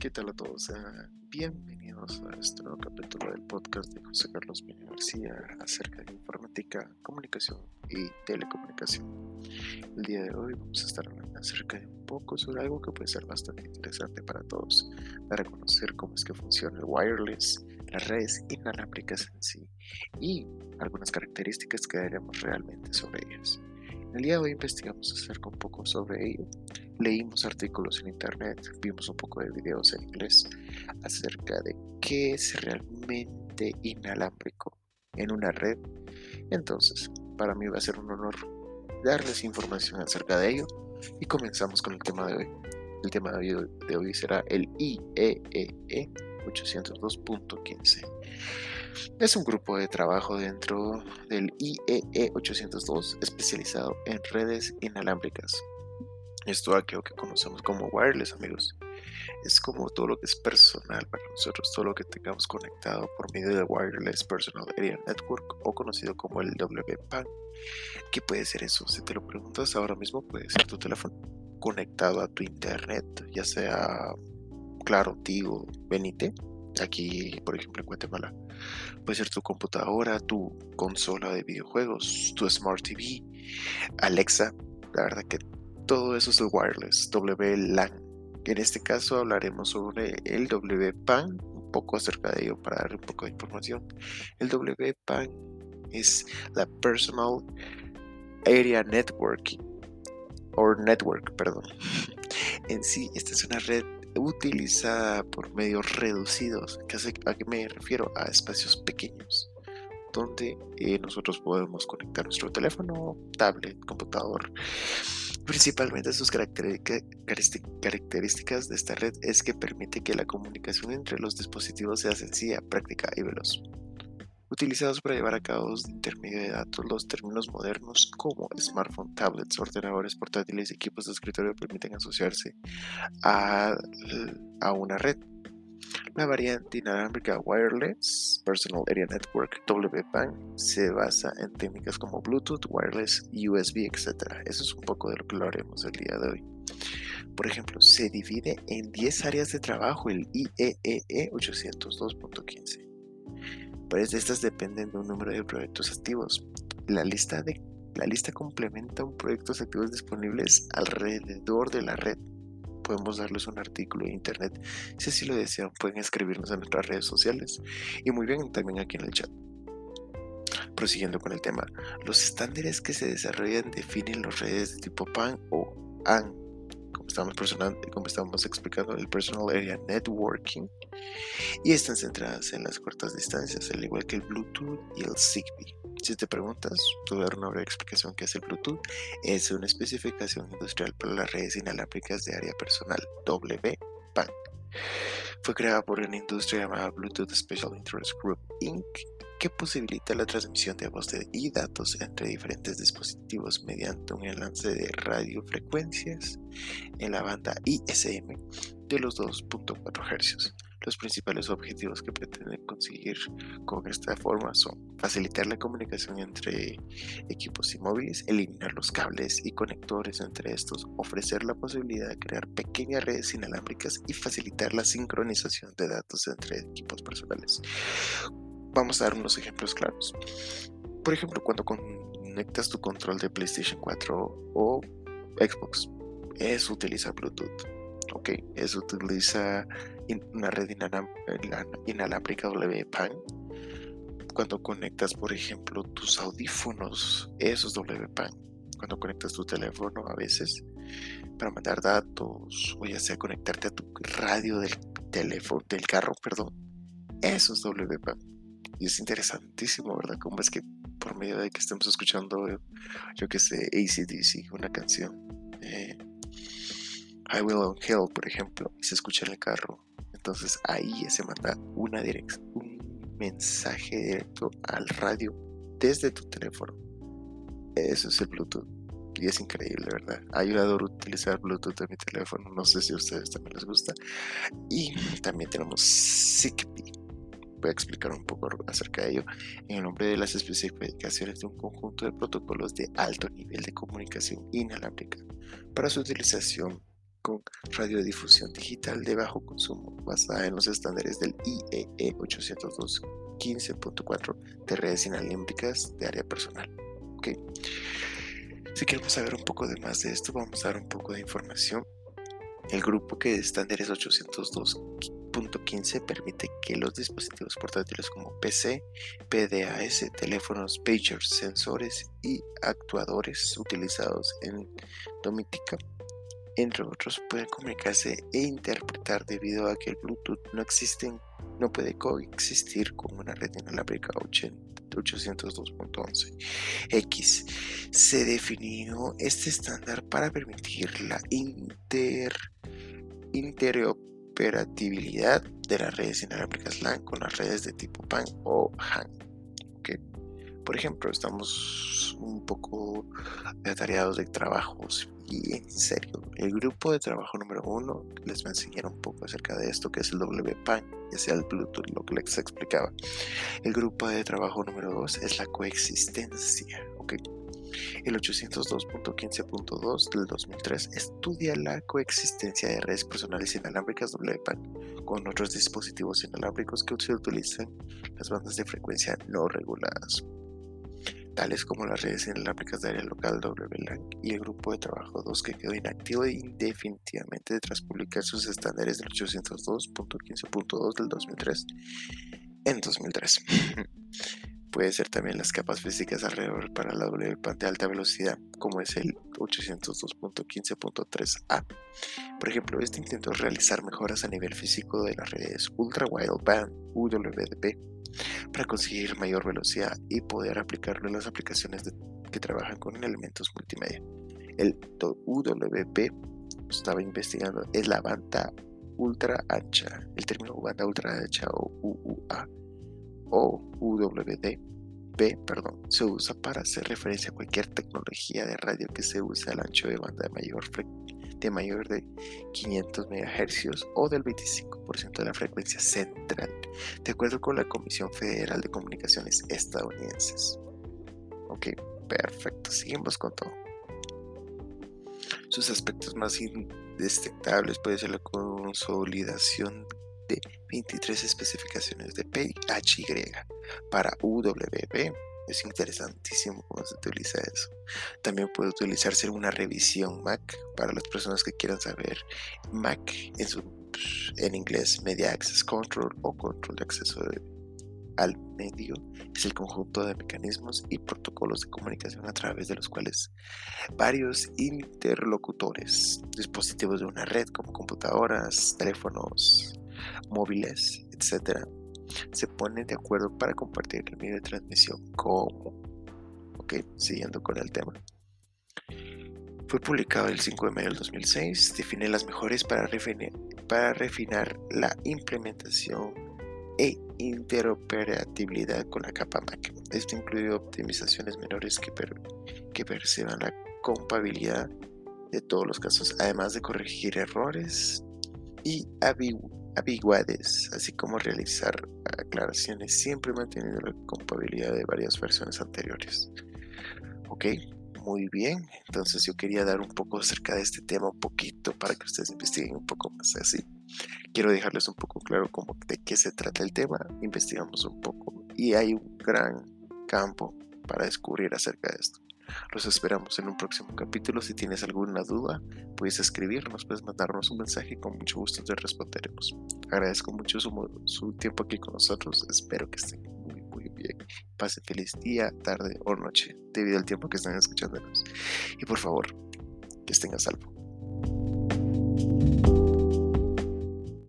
¿Qué tal a todos? bienvenidos a este nuevo capítulo del podcast de José Carlos Peña García acerca de informática, comunicación y telecomunicación. El día de hoy vamos a estar hablando acerca de un poco sobre algo que puede ser bastante interesante para todos, para conocer cómo es que funciona el wireless, las redes inalámbricas en sí y algunas características que daremos realmente sobre ellas. El día de hoy investigamos acerca un poco sobre ello. Leímos artículos en internet, vimos un poco de videos en inglés acerca de qué es realmente inalámbrico en una red. Entonces, para mí va a ser un honor darles información acerca de ello y comenzamos con el tema de hoy. El tema de hoy, será el IEEE 802.15. Es un grupo de trabajo dentro del IEE 802 especializado en redes inalámbricas. Esto aquello que conocemos como wireless, amigos. Es como todo lo que es personal para nosotros, todo lo que tengamos conectado por medio de Wireless Personal Area Network o conocido como el WPAN. ¿Qué puede ser eso? Si te lo preguntas ahora mismo, puede ser tu teléfono conectado a tu internet, ya sea Claro, Tigo, Benite aquí, por ejemplo, en Guatemala. Puede ser tu computadora, tu consola de videojuegos, tu Smart TV, Alexa. La verdad que todo eso es el wireless, WLAN. En este caso hablaremos sobre el WPAN, un poco acerca de ello para dar un poco de información. El WPAN es la Personal Area Networking, o Network, perdón. En sí, esta es una red utilizada por medios reducidos. ¿A qué me refiero? A espacios pequeños, donde eh, nosotros podemos conectar nuestro teléfono, tablet, computador. Principalmente sus características de esta red es que permite que la comunicación entre los dispositivos sea sencilla, práctica y veloz utilizados para llevar a cabo de intermedio de datos. Los términos modernos como smartphone, tablets, ordenadores portátiles y equipos de escritorio permiten asociarse a, a una red. La variante inalámbrica Wireless Personal Area Network WPAN se basa en técnicas como Bluetooth, Wireless, USB, etc. Eso es un poco de lo que lo haremos el día de hoy. Por ejemplo, se divide en 10 áreas de trabajo el IEEE 802.15 de estas dependen de un número de proyectos activos. La lista, de, la lista complementa un proyectos activos disponibles alrededor de la red. Podemos darles un artículo en internet. Si así lo desean, pueden escribirnos en nuestras redes sociales. Y muy bien, también aquí en el chat. Prosiguiendo con el tema, los estándares que se desarrollan definen las redes de tipo PAN o AN estamos, como estamos explicando, el Personal Area Networking, y están centradas en las cortas distancias, al igual que el Bluetooth y el Zigbee. Si te preguntas, te voy a una breve explicación que es el Bluetooth. Es una especificación industrial para las redes inalámbricas de área personal, WPAN. Fue creada por una industria llamada Bluetooth Special Interest Group Inc que posibilita la transmisión de voz y datos entre diferentes dispositivos mediante un enlace de radiofrecuencias en la banda ISM de los 2.4 Hz. Los principales objetivos que pretenden conseguir con esta forma son facilitar la comunicación entre equipos y móviles, eliminar los cables y conectores entre estos, ofrecer la posibilidad de crear pequeñas redes inalámbricas y facilitar la sincronización de datos entre equipos personales. Vamos a dar unos ejemplos claros. Por ejemplo, cuando conectas tu control de PlayStation 4 o Xbox, eso utiliza Bluetooth. Ok, eso utiliza una red inalámbrica WPAN. Cuando conectas, por ejemplo, tus audífonos, eso es WPAN. Cuando conectas tu teléfono a veces para mandar datos o ya sea conectarte a tu radio del teléfono, del carro, perdón, eso es WPAN. Y es interesantísimo, ¿verdad? Cómo es que por medio de que estemos escuchando, yo que sé, ACDC, una canción, eh, I Will on Hell, por ejemplo, y se escucha en el carro. Entonces ahí se manda una un mensaje directo al radio desde tu teléfono. Eso es el Bluetooth. Y es increíble, ¿verdad? Ayudado a utilizar Bluetooth en mi teléfono. No sé si a ustedes también les gusta. Y también tenemos Zigbee voy a explicar un poco acerca de ello en el nombre de las especificaciones de un conjunto de protocolos de alto nivel de comunicación inalámbrica para su utilización con radiodifusión digital de bajo consumo basada en los estándares del IEE 802.15.4 de redes inalámbricas de área personal. Okay. Si queremos saber un poco de más de esto, vamos a dar un poco de información. El grupo que estándares 802.15 permite que los dispositivos portátiles como PC, PDAS, teléfonos, pagers, sensores y actuadores utilizados en domítica entre otros, pueden comunicarse e interpretar debido a que el Bluetooth no existe, no puede coexistir con una red inalámbrica 802.11. X. Se definió este estándar para permitir la inter, interoperabilidad de las redes inalámbricas LAN con las redes de tipo PAN o HAN. Por ejemplo, estamos un poco atareados de trabajos y en serio, el grupo de trabajo número uno les va a enseñar un poco acerca de esto que es el WPAN, ya sea el Bluetooth, lo que les explicaba. El grupo de trabajo número dos es la coexistencia, ¿ok? El 802.15.2 del 2003 estudia la coexistencia de redes personales inalámbricas WPAN con otros dispositivos inalámbricos que se utilizan las bandas de frecuencia no reguladas como las redes inalámbricas de área local WLAN y el grupo de trabajo 2 que quedó inactivo indefinitivamente tras publicar sus estándares del 802.15.2 del 2003 en 2003. Puede ser también las capas físicas alrededor para la WPAN de alta velocidad, como es el 802.15.3a. Por ejemplo, este intentó realizar mejoras a nivel físico de las redes Ultra Wideband UWB para conseguir mayor velocidad y poder aplicarlo en las aplicaciones que trabajan con elementos multimedia. El UWP estaba investigando es la banda ultra ancha, el término banda ultra ancha o UUA o UWD perdón, se usa para hacer referencia a cualquier tecnología de radio que se use al ancho de banda de mayor frecuencia de mayor de 500 MHz o del 25% de la frecuencia central, de acuerdo con la Comisión Federal de Comunicaciones estadounidenses. Ok, perfecto, seguimos con todo. Sus aspectos más destacables puede ser la consolidación de 23 especificaciones de PHY para UWB es interesantísimo cómo se utiliza eso. También puede utilizarse una revisión Mac para las personas que quieran saber Mac en, su, en inglés Media Access Control o control de acceso al medio. Es el conjunto de mecanismos y protocolos de comunicación a través de los cuales varios interlocutores, dispositivos de una red como computadoras, teléfonos móviles, etcétera, se ponen de acuerdo para compartir el medio de transmisión como. Ok, siguiendo con el tema. Fue publicado el 5 de mayo del 2006, define las mejores para refinar, para refinar la implementación e interoperabilidad con la capa Mac. Esto incluye optimizaciones menores que, que perciban la compatibilidad de todos los casos, además de corregir errores y ambigüedades, así como realizar aclaraciones siempre manteniendo la compatibilidad de varias versiones anteriores. Ok, muy bien. Entonces yo quería dar un poco acerca de este tema, un poquito, para que ustedes investiguen un poco más así. Quiero dejarles un poco claro de qué se trata el tema. Investigamos un poco y hay un gran campo para descubrir acerca de esto. Los esperamos en un próximo capítulo. Si tienes alguna duda, puedes escribirnos, puedes mandarnos un mensaje y con mucho gusto te responderemos. Agradezco mucho su, tiempo aquí con nosotros. Espero que estén muy, muy bien. Pase feliz día, tarde o noche, debido al tiempo que están escuchándonos. Y por favor, que estén a salvo.